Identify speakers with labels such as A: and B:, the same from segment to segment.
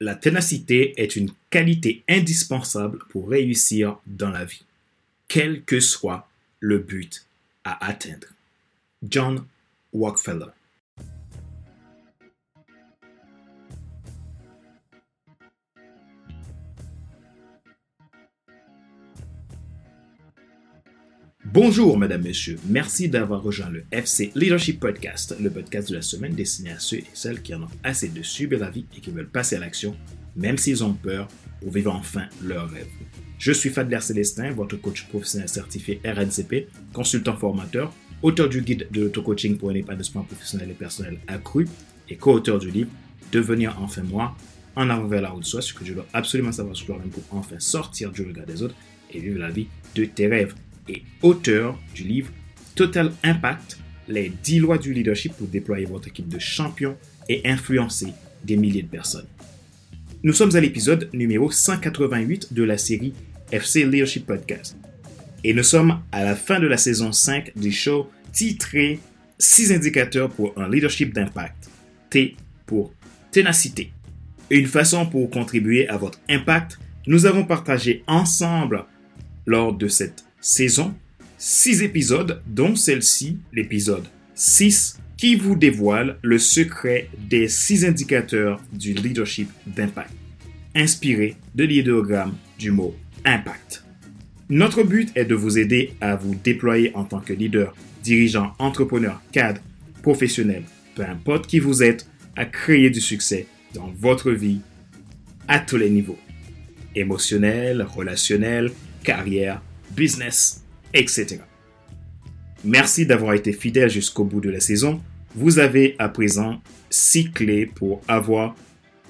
A: La ténacité est une qualité indispensable pour réussir dans la vie, quel que soit le but à atteindre. John Rockefeller. Bonjour, mesdames, messieurs. Merci d'avoir rejoint le FC Leadership Podcast, le podcast de la semaine destiné à ceux et celles qui en ont assez de subir la vie et qui veulent passer à l'action, même s'ils ont peur, pour vivre enfin leur rêve. Je suis Fadler Célestin, votre coach professionnel certifié RNCP, consultant formateur, auteur du guide de l'auto-coaching pour un épanouissement professionnel et personnel accru et co-auteur du livre Devenir enfin moi, en avant vers la route soit ce que je dois absolument savoir sur toi-même pour enfin sortir du regard des autres et vivre la vie de tes rêves auteur du livre Total Impact, les 10 lois du leadership pour déployer votre équipe de champions et influencer des milliers de personnes. Nous sommes à l'épisode numéro 188 de la série FC Leadership Podcast. Et nous sommes à la fin de la saison 5 du show titré 6 indicateurs pour un leadership d'impact. T pour ténacité. Une façon pour contribuer à votre impact, nous avons partagé ensemble lors de cette saison, 6 épisodes, dont celle-ci, l'épisode 6, qui vous dévoile le secret des 6 indicateurs du leadership d'impact, inspiré de l'idéogramme du mot impact. Notre but est de vous aider à vous déployer en tant que leader, dirigeant, entrepreneur, cadre, professionnel, peu importe qui vous êtes, à créer du succès dans votre vie à tous les niveaux. Émotionnel, relationnel, carrière, business, etc. Merci d'avoir été fidèle jusqu'au bout de la saison. Vous avez à présent six clés pour avoir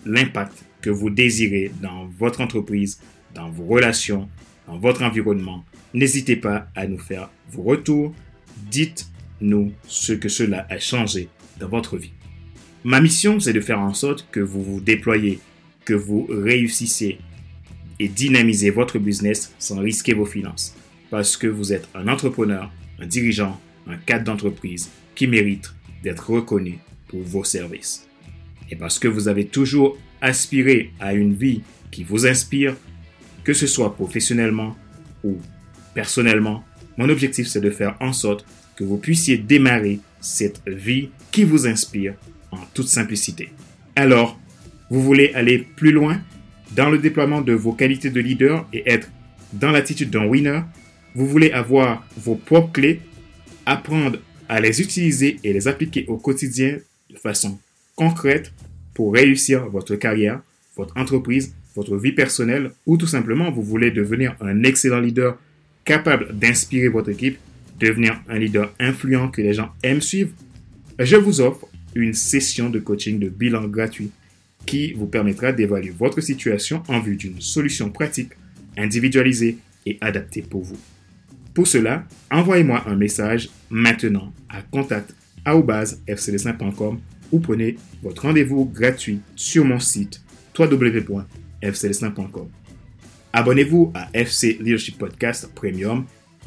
A: l'impact que vous désirez dans votre entreprise, dans vos relations, dans votre environnement. N'hésitez pas à nous faire vos retours. Dites-nous ce que cela a changé dans votre vie. Ma mission, c'est de faire en sorte que vous vous déployez, que vous réussissiez et dynamisez votre business sans risquer vos finances. Parce que vous êtes un entrepreneur, un dirigeant, un cadre d'entreprise qui mérite d'être reconnu pour vos services. Et parce que vous avez toujours aspiré à une vie qui vous inspire, que ce soit professionnellement ou personnellement, mon objectif c'est de faire en sorte que vous puissiez démarrer cette vie qui vous inspire en toute simplicité. Alors, vous voulez aller plus loin? Dans le déploiement de vos qualités de leader et être dans l'attitude d'un winner, vous voulez avoir vos propres clés, apprendre à les utiliser et les appliquer au quotidien de façon concrète pour réussir votre carrière, votre entreprise, votre vie personnelle ou tout simplement vous voulez devenir un excellent leader capable d'inspirer votre équipe, devenir un leader influent que les gens aiment suivre, je vous offre une session de coaching de bilan gratuit qui vous permettra d'évaluer votre situation en vue d'une solution pratique, individualisée et adaptée pour vous. Pour cela, envoyez-moi un message maintenant à contact@fcd5.com ou prenez votre rendez-vous gratuit sur mon site www.fcd5.com. Abonnez-vous à FC Leadership Podcast Premium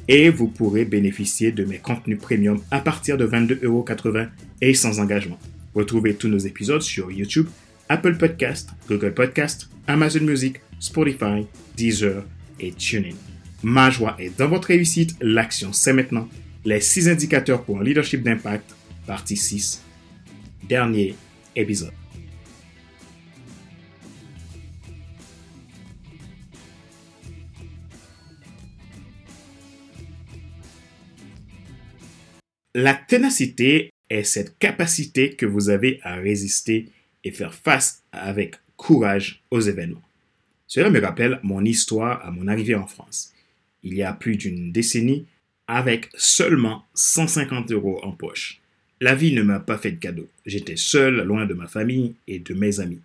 A: et vous pourrez bénéficier de mes contenus premium à partir de 22,80€ et sans engagement. Retrouvez tous nos épisodes sur YouTube Apple Podcast, Google Podcast, Amazon Music, Spotify, Deezer et TuneIn. Ma joie est dans votre réussite. L'action, c'est maintenant. Les 6 indicateurs pour un leadership d'impact, partie 6. Dernier épisode. La ténacité est cette capacité que vous avez à résister et faire face avec courage aux événements. Cela me rappelle mon histoire à mon arrivée en France, il y a plus d'une décennie, avec seulement 150 euros en poche. La vie ne m'a pas fait de cadeau. J'étais seul, loin de ma famille et de mes amis.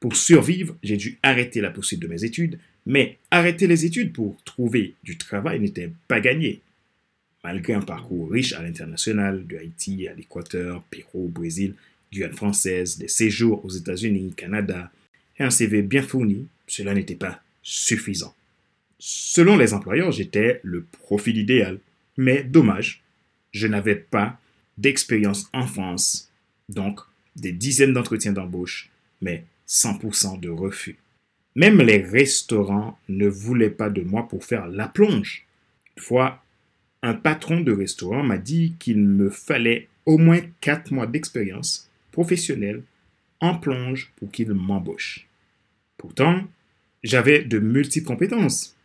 A: Pour survivre, j'ai dû arrêter la poursuite de mes études, mais arrêter les études pour trouver du travail n'était pas gagné. Malgré un parcours riche à l'international, de Haïti à l'Équateur, Pérou, Brésil, Guyane française, des séjours aux États-Unis, Canada, et un CV bien fourni, cela n'était pas suffisant. Selon les employeurs, j'étais le profil idéal. Mais dommage, je n'avais pas d'expérience en France, donc des dizaines d'entretiens d'embauche, mais 100% de refus. Même les restaurants ne voulaient pas de moi pour faire la plonge. Une fois, un patron de restaurant m'a dit qu'il me fallait au moins 4 mois d'expérience professionnelle en plonge pour qu'il m'embauche. Pourtant, j'avais de multiples compétences.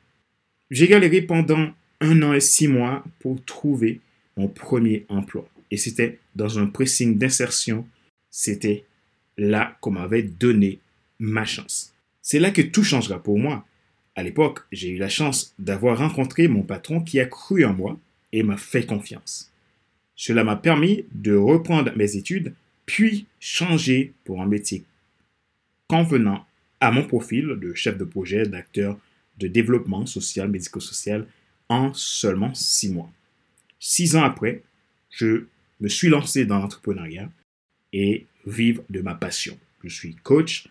A: J'ai galéré pendant un an et six mois pour trouver mon premier emploi. Et c'était dans un pressing d'insertion. C'était là qu'on m'avait donné ma chance. C'est là que tout changera pour moi. À l'époque, j'ai eu la chance d'avoir rencontré mon patron qui a cru en moi et m'a fait confiance. Cela m'a permis de reprendre mes études, puis changer pour un métier convenant à mon profil de chef de projet, d'acteur de développement social, médico-social en seulement six mois. Six ans après, je me suis lancé dans l'entrepreneuriat et vivre de ma passion. Je suis coach,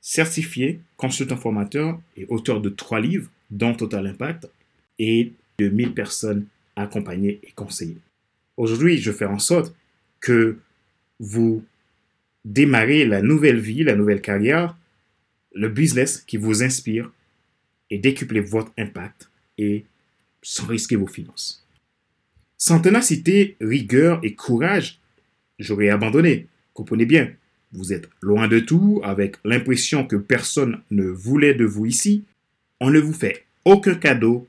A: certifié, consultant formateur et auteur de trois livres, dont Total Impact, et de 1000 personnes accompagnées et conseillées. Aujourd'hui, je fais en sorte que vous démarrez la nouvelle vie, la nouvelle carrière, le business qui vous inspire et décuplez votre impact et sans risquer vos finances. Sans ténacité, rigueur et courage, j'aurais abandonné. Comprenez bien, vous êtes loin de tout, avec l'impression que personne ne voulait de vous ici. On ne vous fait aucun cadeau.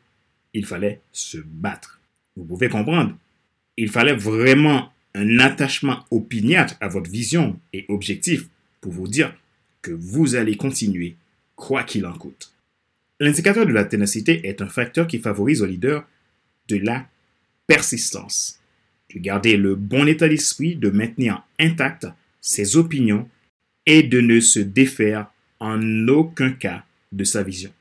A: Il fallait se battre. Vous pouvez comprendre. Il fallait vraiment un attachement opiniâtre à votre vision et objectif pour vous dire que vous allez continuer, quoi qu'il en coûte. L'indicateur de la ténacité est un facteur qui favorise au leader de la persistance, de garder le bon état d'esprit, de maintenir intact ses opinions et de ne se défaire en aucun cas de sa vision.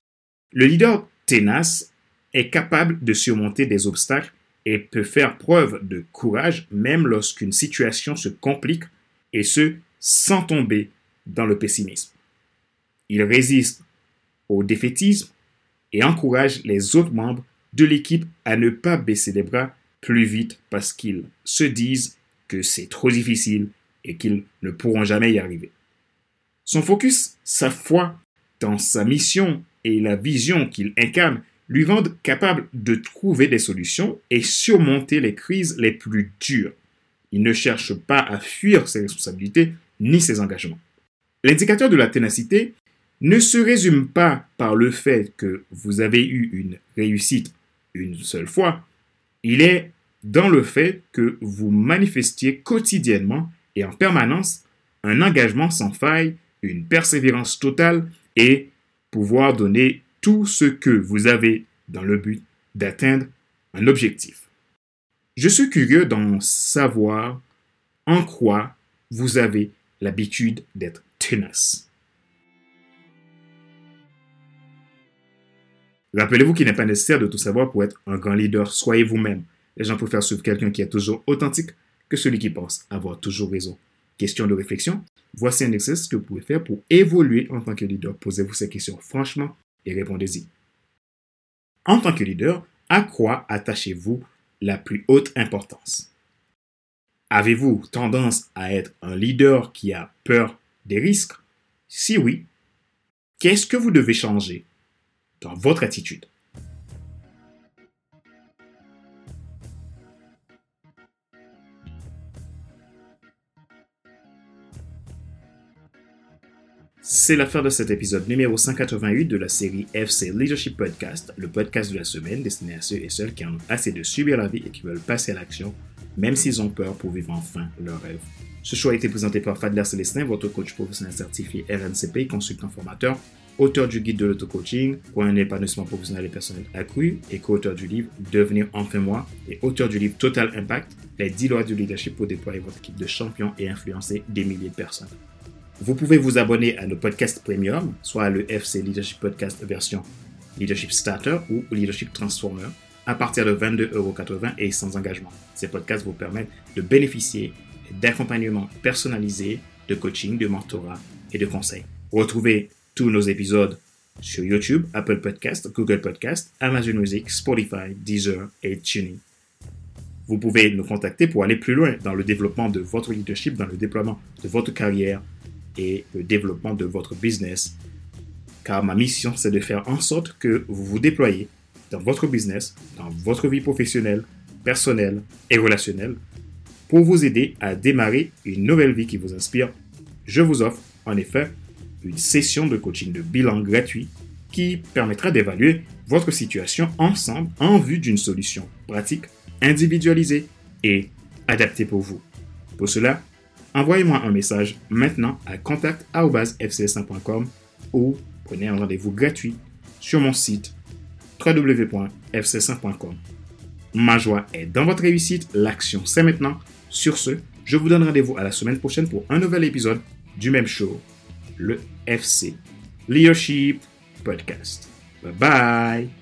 A: Le leader ténace est capable de surmonter des obstacles et peut faire preuve de courage même lorsqu'une situation se complique et ce, sans tomber dans le pessimisme. Il résiste au défaitisme et encourage les autres membres de l'équipe à ne pas baisser les bras plus vite parce qu'ils se disent que c'est trop difficile et qu'ils ne pourront jamais y arriver. Son focus, sa foi dans sa mission et la vision qu'il incarne lui rendent capable de trouver des solutions et surmonter les crises les plus dures. Il ne cherche pas à fuir ses responsabilités ni ses engagements. L'indicateur de la ténacité ne se résume pas par le fait que vous avez eu une réussite une seule fois, il est dans le fait que vous manifestiez quotidiennement et en permanence un engagement sans faille, une persévérance totale et pouvoir donner tout ce que vous avez dans le but d'atteindre un objectif. Je suis curieux d'en savoir en quoi vous avez l'habitude d'être tenace. Rappelez-vous qu'il n'est pas nécessaire de tout savoir pour être un grand leader. Soyez vous-même. Les gens préfèrent suivre quelqu'un qui est toujours authentique que celui qui pense avoir toujours raison. Question de réflexion. Voici un exercice que vous pouvez faire pour évoluer en tant que leader. Posez-vous ces questions franchement et répondez-y. En tant que leader, à quoi attachez-vous la plus haute importance? Avez-vous tendance à être un leader qui a peur des risques? Si oui, qu'est-ce que vous devez changer dans votre attitude? C'est la fin de cet épisode numéro 188 de la série FC Leadership Podcast, le podcast de la semaine destiné à ceux et celles qui en ont assez de subir la vie et qui veulent passer à l'action, même s'ils ont peur pour vivre enfin leur rêve. Ce choix a été présenté par Fadler Célestin, votre coach professionnel certifié RNCP, consultant formateur, auteur du guide de l'auto-coaching pour un épanouissement professionnel et personnel accru et co-auteur du livre Devenir enfin moi et auteur du livre Total Impact, les 10 lois du leadership pour déployer votre équipe de champions et influencer des milliers de personnes. Vous pouvez vous abonner à nos podcasts premium, soit le FC Leadership Podcast version Leadership Starter ou Leadership Transformer, à partir de 22,80€ et sans engagement. Ces podcasts vous permettent de bénéficier d'accompagnement personnalisé, de coaching, de mentorat et de conseils. Retrouvez tous nos épisodes sur YouTube, Apple Podcast, Google Podcast, Amazon Music, Spotify, Deezer et TuneIn. Vous pouvez nous contacter pour aller plus loin dans le développement de votre leadership, dans le déploiement de votre carrière et le développement de votre business. Car ma mission, c'est de faire en sorte que vous vous déployez dans votre business, dans votre vie professionnelle, personnelle et relationnelle pour vous aider à démarrer une nouvelle vie qui vous inspire. Je vous offre en effet une session de coaching de bilan gratuit qui permettra d'évaluer votre situation ensemble en vue d'une solution pratique, individualisée et adaptée pour vous. Pour cela, envoyez-moi un message maintenant à contact.fcs1.com ou prenez un rendez-vous gratuit sur mon site www.fcs1.com. Ma joie est dans votre réussite, l'action c'est maintenant. Sur ce, je vous donne rendez-vous à la semaine prochaine pour un nouvel épisode du même show, le FC Leadership Podcast. Bye bye